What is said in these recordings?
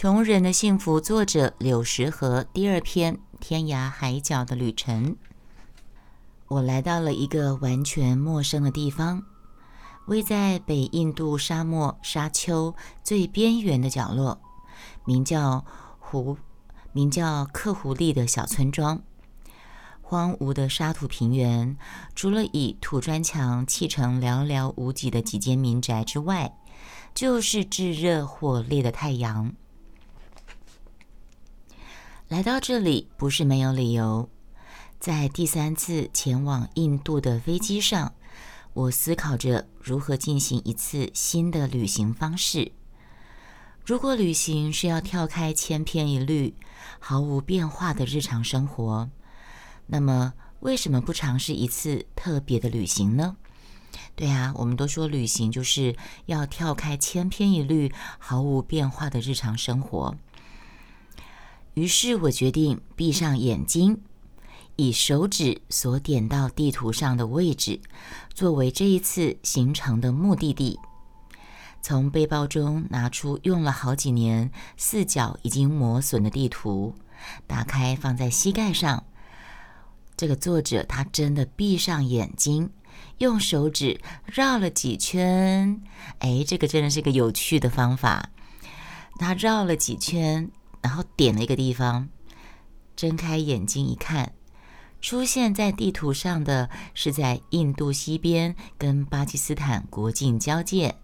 穷人的幸福，作者柳石河，第二篇：天涯海角的旅程。我来到了一个完全陌生的地方，位在北印度沙漠沙丘最边缘的角落，名叫湖，名叫克胡利的小村庄。荒芜的沙土平原，除了以土砖墙砌成寥寥无几的几间民宅之外，就是炙热火烈的太阳。来到这里不是没有理由。在第三次前往印度的飞机上，我思考着如何进行一次新的旅行方式。如果旅行是要跳开千篇一律、毫无变化的日常生活，那么为什么不尝试一次特别的旅行呢？对啊，我们都说旅行就是要跳开千篇一律、毫无变化的日常生活。于是我决定闭上眼睛，以手指所点到地图上的位置作为这一次行程的目的地。从背包中拿出用了好几年、四角已经磨损的地图，打开放在膝盖上。这个作者他真的闭上眼睛，用手指绕了几圈。哎，这个真的是个有趣的方法。他绕了几圈。然后点了一个地方，睁开眼睛一看，出现在地图上的是在印度西边跟巴基斯坦国境交界、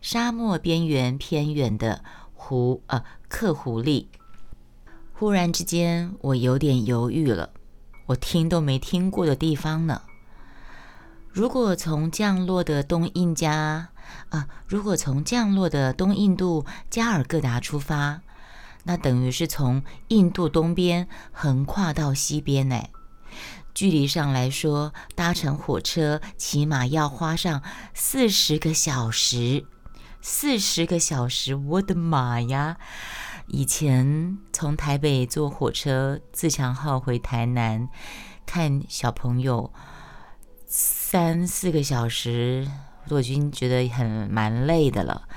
沙漠边缘偏远的湖呃克胡利。忽然之间，我有点犹豫了，我听都没听过的地方呢。如果从降落的东印加啊，如果从降落的东印度加尔各答出发。那等于是从印度东边横跨到西边呢，距离上来说，搭乘火车起码要花上四十个小时。四十个小时，我的妈呀！以前从台北坐火车自强号回台南，看小朋友三四个小时，我已经觉得很蛮累的了。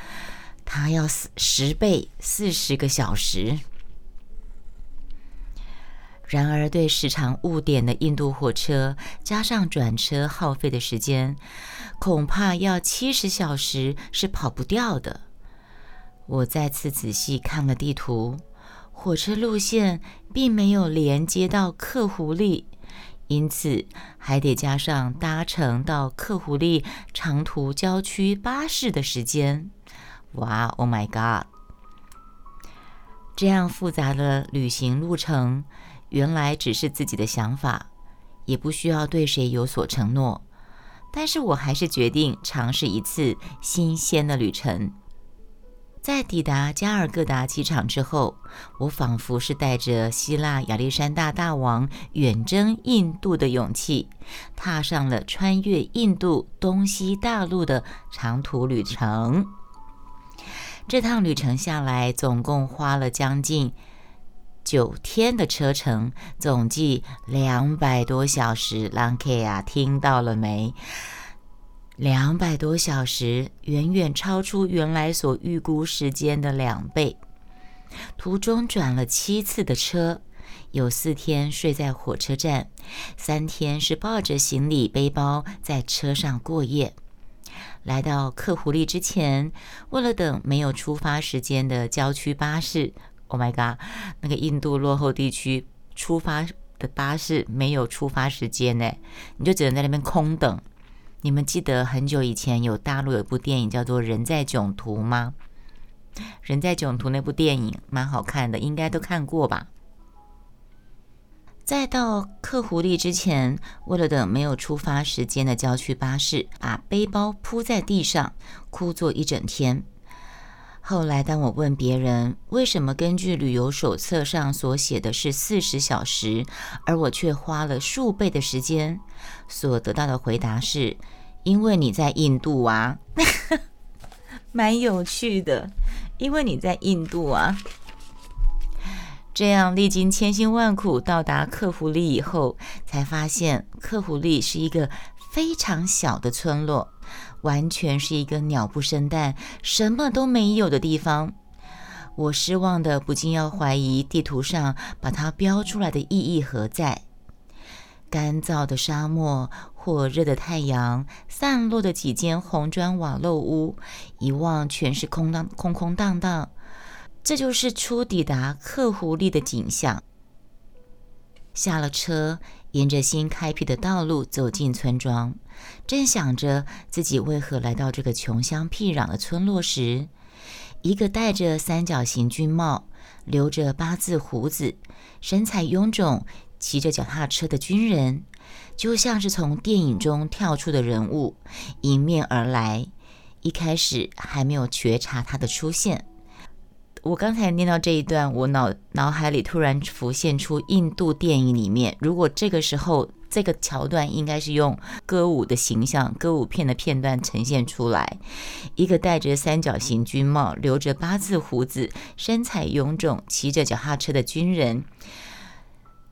他要十十倍四十个小时，然而对时常误点的印度火车，加上转车耗费的时间，恐怕要七十小时是跑不掉的。我再次仔细看了地图，火车路线并没有连接到克胡利，因此还得加上搭乘到克胡利长途郊区巴士的时间。哇，Oh my God！这样复杂的旅行路程，原来只是自己的想法，也不需要对谁有所承诺。但是我还是决定尝试一次新鲜的旅程。在抵达加尔各答机场之后，我仿佛是带着希腊亚历山大大王远征印度的勇气，踏上了穿越印度东西大陆的长途旅程。这趟旅程下来，总共花了将近九天的车程，总计两百多小时。朗 K 啊，听到了没？两百多小时，远远超出原来所预估时间的两倍。途中转了七次的车，有四天睡在火车站，三天是抱着行李背包在车上过夜。来到克胡利之前，为了等没有出发时间的郊区巴士，Oh my god，那个印度落后地区出发的巴士没有出发时间呢，你就只能在那边空等。你们记得很久以前有大陆有部电影叫做《人在囧途》吗？《人在囧途》那部电影蛮好看的，应该都看过吧。在到克胡利之前，为了等没有出发时间的郊区巴士，把背包铺在地上，枯坐一整天。后来，当我问别人为什么根据旅游手册上所写的是四十小时，而我却花了数倍的时间，所得到的回答是：因为你在印度啊，蛮有趣的，因为你在印度啊。这样历经千辛万苦到达克胡利以后，才发现克胡利是一个非常小的村落，完全是一个鸟不生蛋、什么都没有的地方。我失望的不禁要怀疑地图上把它标出来的意义何在。干燥的沙漠，火热的太阳，散落的几间红砖瓦漏屋，一望全是空荡空空荡荡。这就是初抵达克湖利的景象。下了车，沿着新开辟的道路走进村庄，正想着自己为何来到这个穷乡僻壤的村落时，一个戴着三角形军帽、留着八字胡子、身材臃肿。骑着脚踏车的军人，就像是从电影中跳出的人物，迎面而来。一开始还没有觉察他的出现。我刚才念到这一段，我脑脑海里突然浮现出印度电影里面，如果这个时候这个桥段应该是用歌舞的形象、歌舞片的片段呈现出来。一个戴着三角形军帽、留着八字胡子、身材臃肿、骑着脚踏车的军人。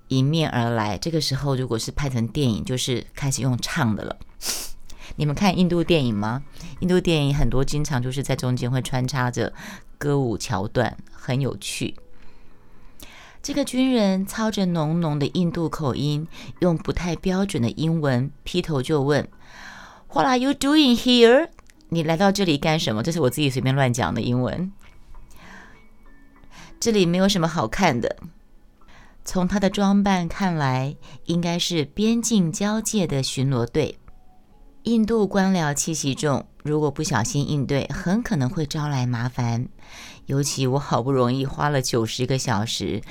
迎面而来，这个时候如果是拍成电影，就是开始用唱的了。你们看印度电影吗？印度电影很多经常就是在中间会穿插着歌舞桥段，很有趣。这个军人操着浓浓的印度口音，用不太标准的英文劈头就问：“What are you doing here？” 你来到这里干什么？这是我自己随便乱讲的英文。这里没有什么好看的。从他的装扮看来，应该是边境交界的巡逻队。印度官僚气息重，如果不小心应对，很可能会招来麻烦。尤其我好不容易花了九十个小时，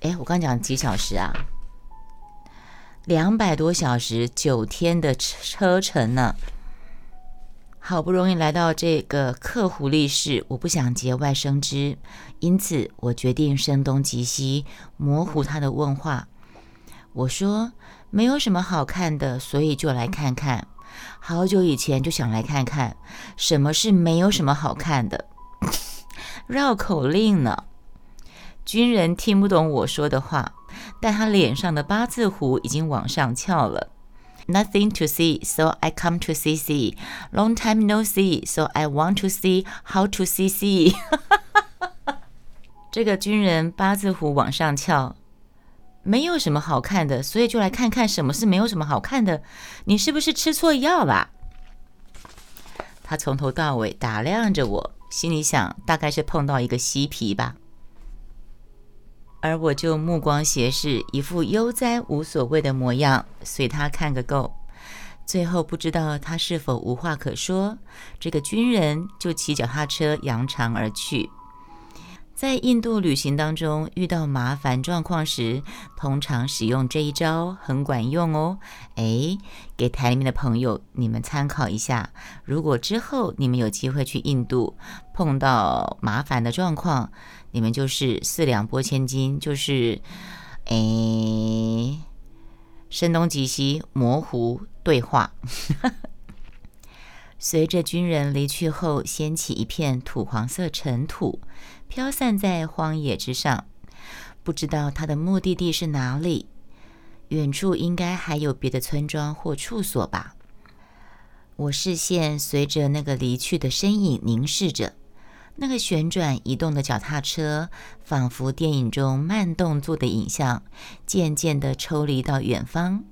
哎，我刚讲几小时啊？两百多小时，九天的车程呢。好不容易来到这个克胡利市，我不想节外生枝，因此我决定声东击西，模糊他的问话。我说没有什么好看的，所以就来看看。好久以前就想来看看，什么是没有什么好看的？绕口令呢？军人听不懂我说的话，但他脸上的八字胡已经往上翘了。Nothing to see, so I come to see see. Long time no see, so I want to see how to see see. 这个军人八字胡往上翘，没有什么好看的，所以就来看看什么是没有什么好看的。你是不是吃错药了？他从头到尾打量着我，心里想，大概是碰到一个嬉皮吧。而我就目光斜视，一副悠哉无所谓的模样，随他看个够。最后不知道他是否无话可说，这个军人就骑脚踏车扬长而去。在印度旅行当中遇到麻烦状况时，通常使用这一招很管用哦。诶，给台里面的朋友你们参考一下。如果之后你们有机会去印度，碰到麻烦的状况，你们就是四两拨千斤，就是诶，声东击西，模糊对话。随着军人离去后，掀起一片土黄色尘土。飘散在荒野之上，不知道他的目的地是哪里。远处应该还有别的村庄或处所吧。我视线随着那个离去的身影凝视着，那个旋转移动的脚踏车，仿佛电影中慢动作的影像，渐渐地抽离到远方，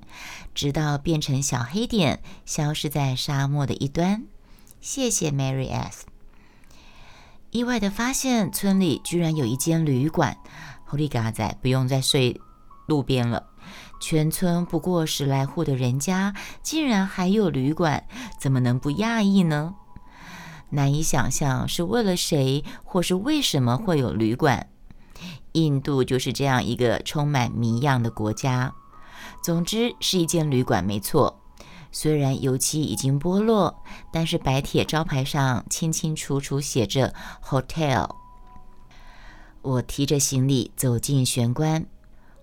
直到变成小黑点，消失在沙漠的一端。谢谢 Mary S。意外的发现，村里居然有一间旅馆。狐狸嘎仔不用再睡路边了。全村不过十来户的人家，竟然还有旅馆，怎么能不讶异呢？难以想象是为了谁，或是为什么会有旅馆。印度就是这样一个充满谜样的国家。总之，是一间旅馆，没错。虽然油漆已经剥落，但是白铁招牌上清清楚楚写着 “hotel”。我提着行李走进玄关。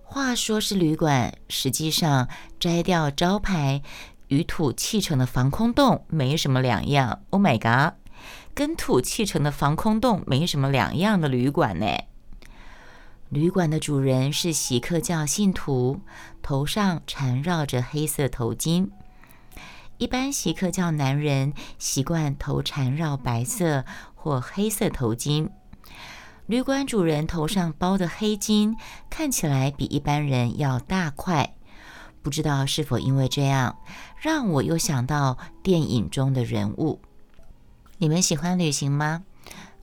话说是旅馆，实际上摘掉招牌与土砌成的防空洞没什么两样。Oh my god，跟土砌成的防空洞没什么两样的旅馆呢？旅馆的主人是锡克教信徒，头上缠绕着黑色头巾。一般锡克教男人习惯头缠绕白色或黑色头巾，旅馆主人头上包的黑巾看起来比一般人要大块，不知道是否因为这样，让我又想到电影中的人物。你们喜欢旅行吗？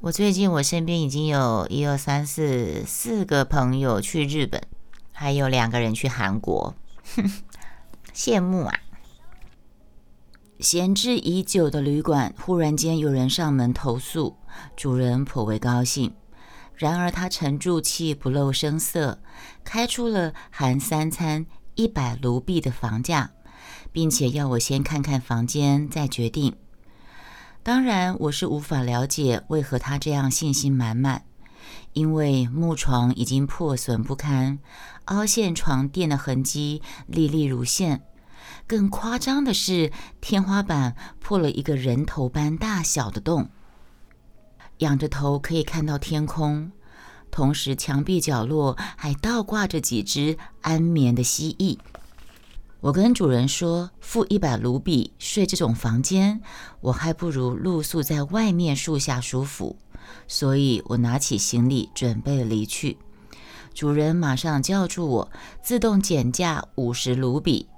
我最近我身边已经有一二三四四个朋友去日本，还有两个人去韩国，羡慕啊！闲置已久的旅馆忽然间有人上门投诉，主人颇为高兴。然而他沉住气，不露声色，开出了含三餐一百卢币的房价，并且要我先看看房间再决定。当然，我是无法了解为何他这样信心满满，因为木床已经破损不堪，凹陷床垫的痕迹历历如现。更夸张的是，天花板破了一个人头般大小的洞，仰着头可以看到天空，同时墙壁角落还倒挂着几只安眠的蜥蜴。我跟主人说，付一百卢比睡这种房间，我还不如露宿在外面树下舒服。所以我拿起行李准备离去。主人马上叫住我，自动减价五十卢比。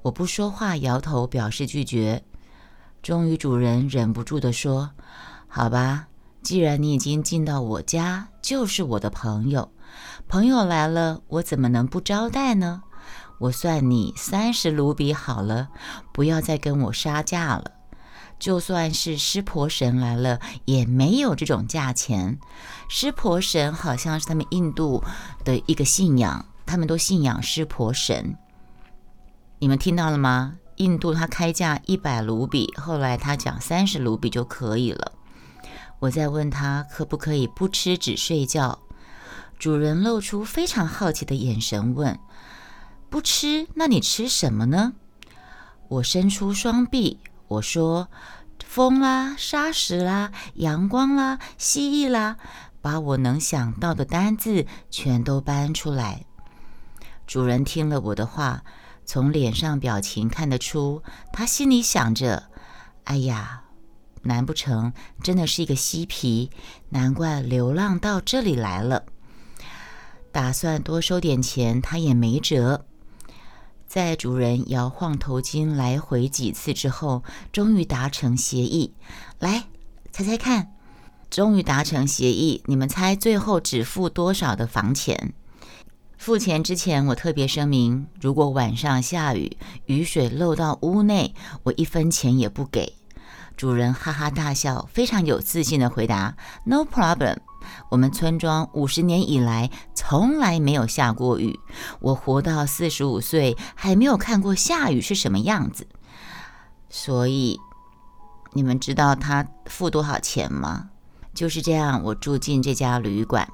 我不说话，摇头表示拒绝。终于，主人忍不住地说：“好吧，既然你已经进到我家，就是我的朋友。朋友来了，我怎么能不招待呢？”我算你三十卢比好了，不要再跟我杀价了。就算是湿婆神来了，也没有这种价钱。湿婆神好像是他们印度的一个信仰，他们都信仰湿婆神。你们听到了吗？印度他开价一百卢比，后来他讲三十卢比就可以了。我在问他可不可以不吃只睡觉，主人露出非常好奇的眼神问。不吃，那你吃什么呢？我伸出双臂，我说：风啦，沙石啦，阳光啦，蜥蜴啦，把我能想到的单字全都搬出来。主人听了我的话，从脸上表情看得出，他心里想着：哎呀，难不成真的是一个嬉皮？难怪流浪到这里来了。打算多收点钱，他也没辙。在主人摇晃头巾来回几次之后，终于达成协议。来，猜猜看，终于达成协议。你们猜最后只付多少的房钱？付钱之前，我特别声明：如果晚上下雨，雨水漏到屋内，我一分钱也不给。主人哈哈大笑，非常有自信的回答：“No problem。”我们村庄五十年以来从来没有下过雨，我活到四十五岁还没有看过下雨是什么样子。所以，你们知道他付多少钱吗？就是这样，我住进这家旅馆，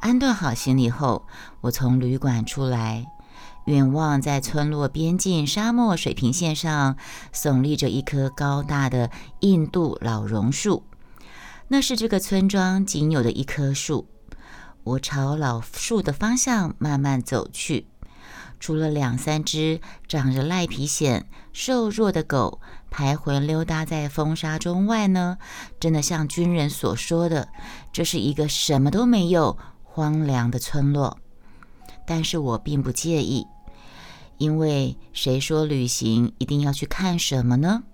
安顿好行李后，我从旅馆出来，远望在村落边境沙漠水平线上耸立着一棵高大的印度老榕树。那是这个村庄仅有的一棵树。我朝老树的方向慢慢走去，除了两三只长着赖皮癣、瘦弱的狗徘徊溜达在风沙中外呢，真的像军人所说的，这是一个什么都没有、荒凉的村落。但是我并不介意，因为谁说旅行一定要去看什么呢？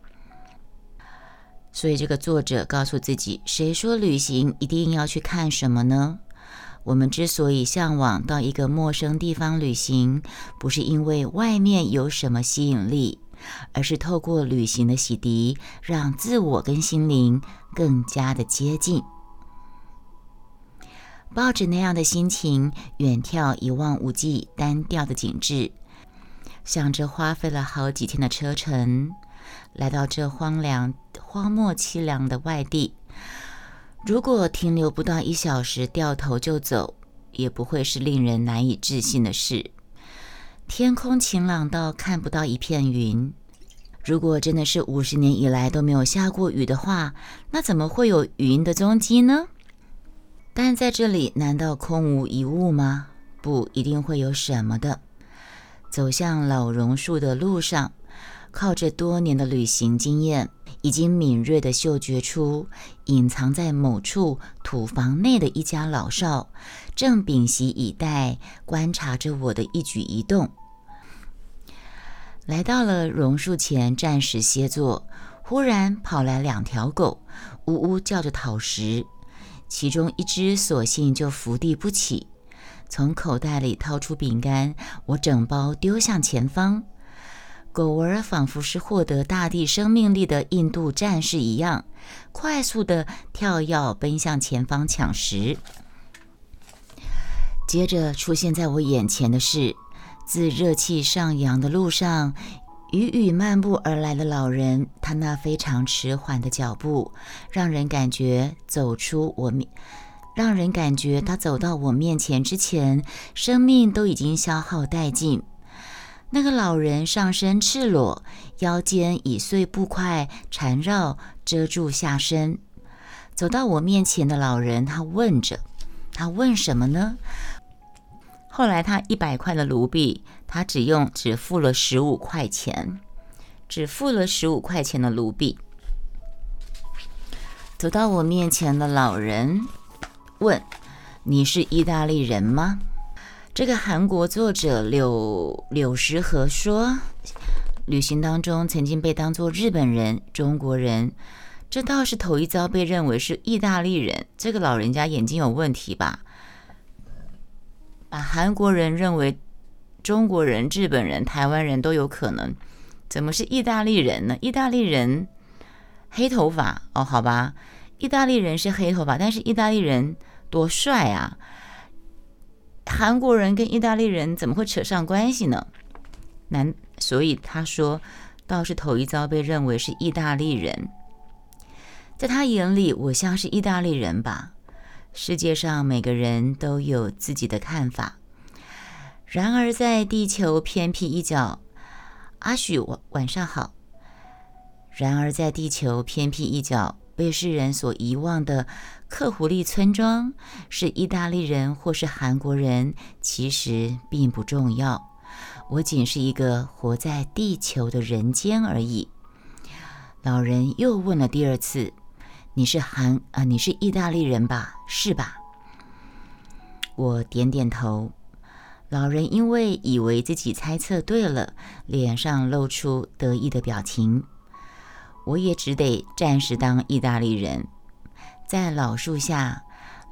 所以，这个作者告诉自己：“谁说旅行一定要去看什么呢？我们之所以向往到一个陌生地方旅行，不是因为外面有什么吸引力，而是透过旅行的洗涤，让自我跟心灵更加的接近。抱着那样的心情，远眺一望无际、单调的景致，想着花费了好几天的车程。”来到这荒凉、荒漠凄凉的外地，如果停留不到一小时，掉头就走，也不会是令人难以置信的事。天空晴朗到看不到一片云。如果真的是五十年以来都没有下过雨的话，那怎么会有云的踪迹呢？但在这里，难道空无一物吗？不，一定会有什么的。走向老榕树的路上。靠着多年的旅行经验，已经敏锐地嗅觉出，隐藏在某处土房内的一家老少正屏息以待，观察着我的一举一动。来到了榕树前，暂时歇坐。忽然跑来两条狗，呜呜叫着讨食。其中一只索性就伏地不起，从口袋里掏出饼干，我整包丢向前方。狗儿仿佛是获得大地生命力的印度战士一样，快速地跳跃奔向前方抢食。接着出现在我眼前的是，自热气上扬的路上，雨雨漫步而来的老人。他那非常迟缓的脚步，让人感觉走出我面，让人感觉他走到我面前之前，生命都已经消耗殆尽。那个老人上身赤裸，腰间以碎布块缠绕遮住下身。走到我面前的老人，他问着：“他问什么呢？”后来他一百块的卢币，他只用只付了十五块钱，只付了十五块钱的卢币。走到我面前的老人问：“你是意大利人吗？”这个韩国作者柳柳石和说，旅行当中曾经被当作日本人、中国人，这倒是头一遭被认为是意大利人。这个老人家眼睛有问题吧？把韩国人认为中国人、日本人、台湾人都有可能，怎么是意大利人呢？意大利人黑头发哦，好吧，意大利人是黑头发，但是意大利人多帅啊！韩国人跟意大利人怎么会扯上关系呢？难，所以他说，倒是头一遭被认为是意大利人。在他眼里，我像是意大利人吧？世界上每个人都有自己的看法。然而，在地球偏僻一角，阿许晚晚上好。然而，在地球偏僻一角。被世人所遗忘的克胡利村庄是意大利人或是韩国人，其实并不重要。我仅是一个活在地球的人间而已。老人又问了第二次：“你是韩啊？你是意大利人吧？是吧？”我点点头。老人因为以为自己猜测对了，脸上露出得意的表情。我也只得暂时当意大利人。在老树下，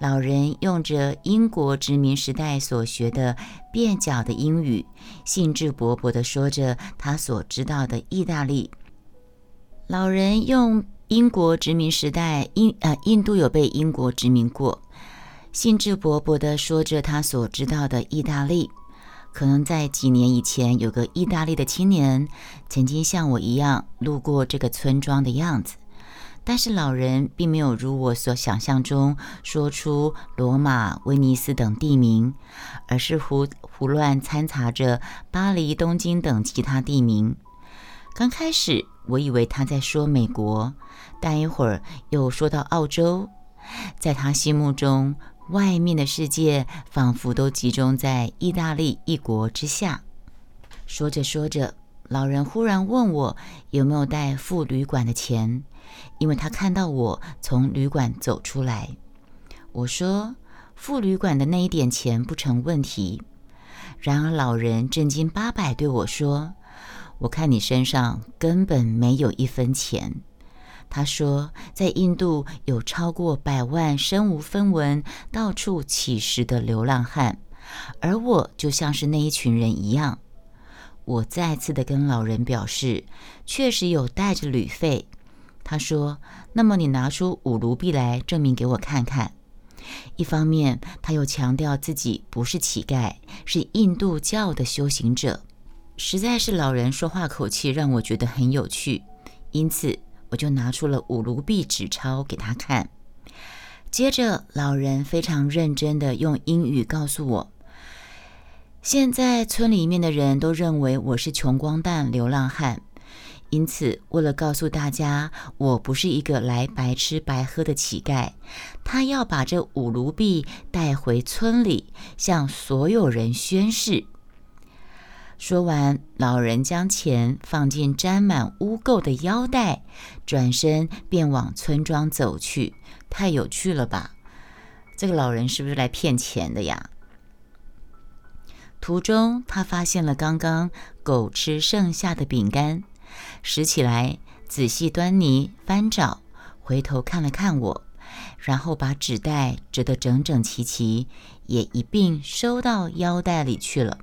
老人用着英国殖民时代所学的蹩脚的英语，兴致勃勃地说着他所知道的意大利。老人用英国殖民时代，印呃印度有被英国殖民过，兴致勃勃地说着他所知道的意大利。可能在几年以前，有个意大利的青年曾经像我一样路过这个村庄的样子，但是老人并没有如我所想象中说出罗马、威尼斯等地名，而是胡胡乱掺杂着巴黎、东京等其他地名。刚开始我以为他在说美国，但一会儿又说到澳洲，在他心目中。外面的世界仿佛都集中在意大利一国之下。说着说着，老人忽然问我有没有带付旅馆的钱，因为他看到我从旅馆走出来。我说付旅馆的那一点钱不成问题。然而老人正经八百对我说：“我看你身上根本没有一分钱。”他说，在印度有超过百万身无分文、到处乞食的流浪汉，而我就像是那一群人一样。我再次的跟老人表示，确实有带着旅费。他说：“那么你拿出五卢币来证明给我看看。”一方面，他又强调自己不是乞丐，是印度教的修行者。实在是老人说话口气让我觉得很有趣，因此。我就拿出了五卢币纸钞给他看，接着老人非常认真的用英语告诉我：现在村里面的人都认为我是穷光蛋、流浪汉，因此为了告诉大家我不是一个来白吃白喝的乞丐，他要把这五卢币带回村里，向所有人宣誓。说完，老人将钱放进沾满污垢的腰带，转身便往村庄走去。太有趣了吧！这个老人是不是来骗钱的呀？途中，他发现了刚刚狗吃剩下的饼干，拾起来仔细端倪翻找，回头看了看我，然后把纸袋折得整整齐齐，也一并收到腰带里去了。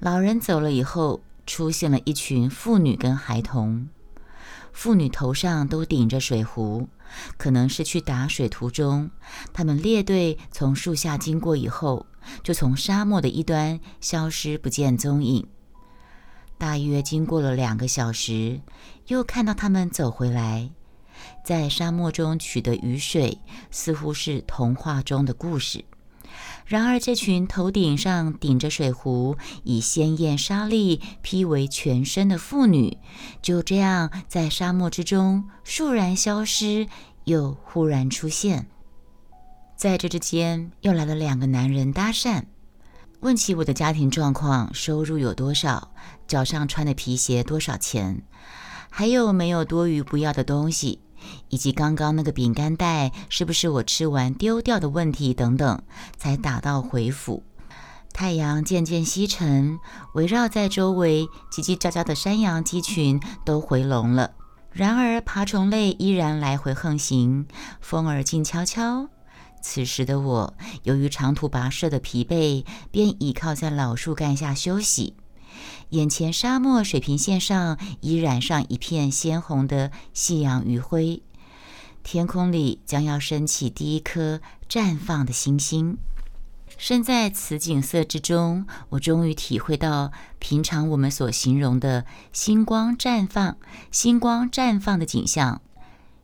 老人走了以后，出现了一群妇女跟孩童。妇女头上都顶着水壶，可能是去打水途中。他们列队从树下经过以后，就从沙漠的一端消失不见踪影。大约经过了两个小时，又看到他们走回来，在沙漠中取得雨水，似乎是童话中的故事。然而，这群头顶上顶着水壶、以鲜艳纱丽披为全身的妇女，就这样在沙漠之中倏然消失，又忽然出现。在这之间，又来了两个男人搭讪，问起我的家庭状况、收入有多少、脚上穿的皮鞋多少钱，还有没有多余不要的东西。以及刚刚那个饼干袋是不是我吃完丢掉的问题等等，才打道回府。太阳渐渐西沉，围绕在周围叽叽喳喳的山羊鸡群都回笼了。然而爬虫类依然来回横行，风儿静悄悄。此时的我，由于长途跋涉的疲惫，便倚靠在老树干下休息。眼前沙漠水平线上已染上一片鲜红的夕阳余晖，天空里将要升起第一颗绽放的星星。身在此景色之中，我终于体会到平常我们所形容的星光绽放、星光绽放的景象。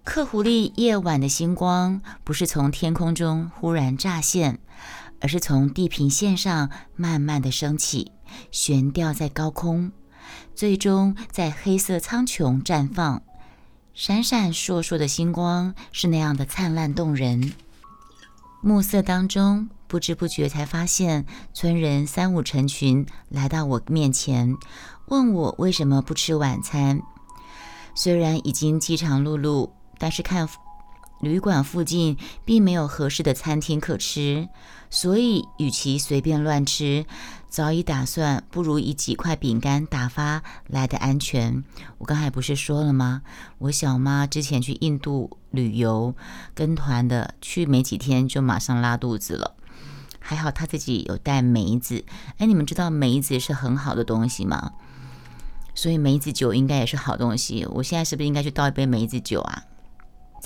克胡利夜晚的星光，不是从天空中忽然乍现，而是从地平线上慢慢的升起。悬吊在高空，最终在黑色苍穹绽放，闪闪烁烁的星光是那样的灿烂动人。暮色当中，不知不觉才发现村人三五成群来到我面前，问我为什么不吃晚餐。虽然已经饥肠辘辘，但是看旅馆附近并没有合适的餐厅可吃，所以与其随便乱吃。早已打算，不如以几块饼干打发来的安全。我刚才不是说了吗？我小妈之前去印度旅游，跟团的，去没几天就马上拉肚子了。还好她自己有带梅子。哎，你们知道梅子是很好的东西吗？所以梅子酒应该也是好东西。我现在是不是应该去倒一杯梅子酒啊？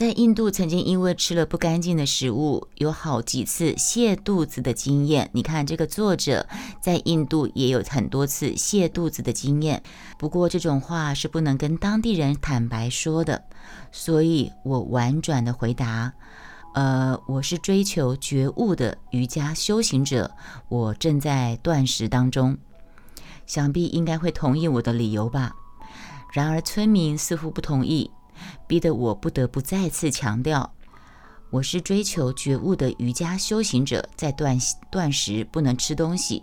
在印度，曾经因为吃了不干净的食物，有好几次泻肚子的经验。你看，这个作者在印度也有很多次泻肚子的经验。不过这种话是不能跟当地人坦白说的，所以我婉转的回答：“呃，我是追求觉悟的瑜伽修行者，我正在断食当中。想必应该会同意我的理由吧？然而村民似乎不同意。”逼得我不得不再次强调，我是追求觉悟的瑜伽修行者，在断断食不能吃东西。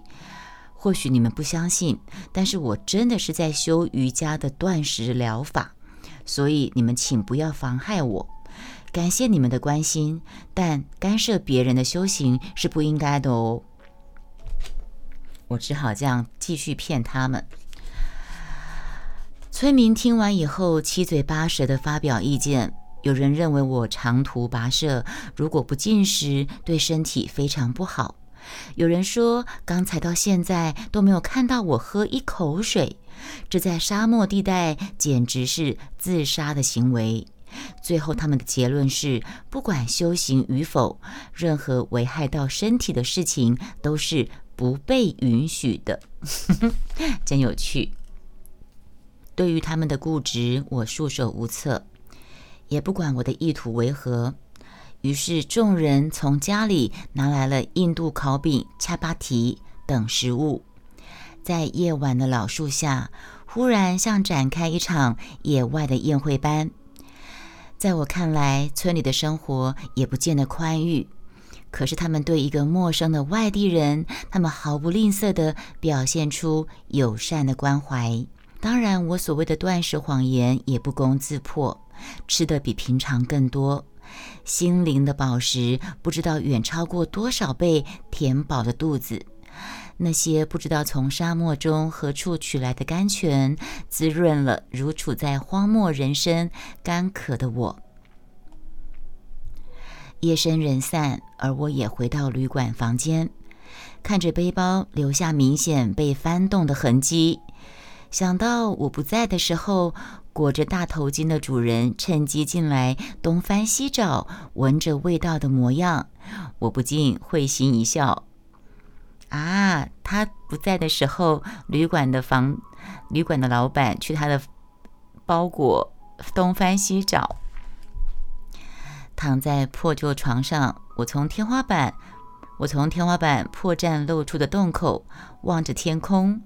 或许你们不相信，但是我真的是在修瑜伽的断食疗法，所以你们请不要妨害我。感谢你们的关心，但干涉别人的修行是不应该的哦。我只好这样继续骗他们。村民听完以后，七嘴八舌地发表意见。有人认为我长途跋涉，如果不进食，对身体非常不好；有人说，刚才到现在都没有看到我喝一口水，这在沙漠地带简直是自杀的行为。最后，他们的结论是：不管修行与否，任何危害到身体的事情都是不被允许的。真有趣。对于他们的固执，我束手无策，也不管我的意图为何。于是众人从家里拿来了印度烤饼、恰巴提等食物，在夜晚的老树下，忽然像展开一场野外的宴会般。在我看来，村里的生活也不见得宽裕，可是他们对一个陌生的外地人，他们毫不吝啬地表现出友善的关怀。当然，我所谓的断食谎言也不攻自破，吃的比平常更多，心灵的宝石不知道远超过多少倍填饱了肚子。那些不知道从沙漠中何处取来的甘泉，滋润了如处在荒漠人生干渴的我。夜深人散，而我也回到旅馆房间，看着背包留下明显被翻动的痕迹，想到我不在的时候，裹着大头巾的主人趁机进来东翻西找，闻着味道的模样，我不禁会心一笑。啊，他不在的时候，旅馆的房旅馆的老板去他的包裹东翻西找。躺在破旧床上，我从天花板，我从天花板破绽露出的洞口望着天空，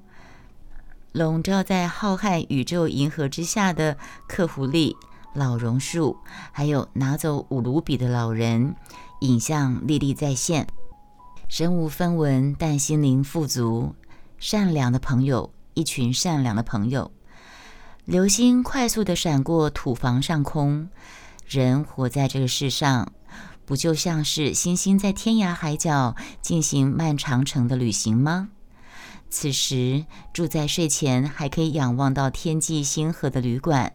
笼罩在浩瀚宇宙银河之下的克弗利老榕树，还有拿走五卢比的老人，影像历历在现。身无分文，但心灵富足，善良的朋友，一群善良的朋友。流星快速地闪过土房上空。人活在这个世上，不就像是星星在天涯海角进行漫长程的旅行吗？此时住在睡前还可以仰望到天际星河的旅馆，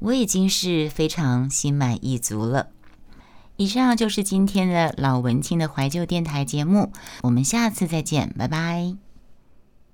我已经是非常心满意足了。以上就是今天的老文青的怀旧电台节目，我们下次再见，拜拜。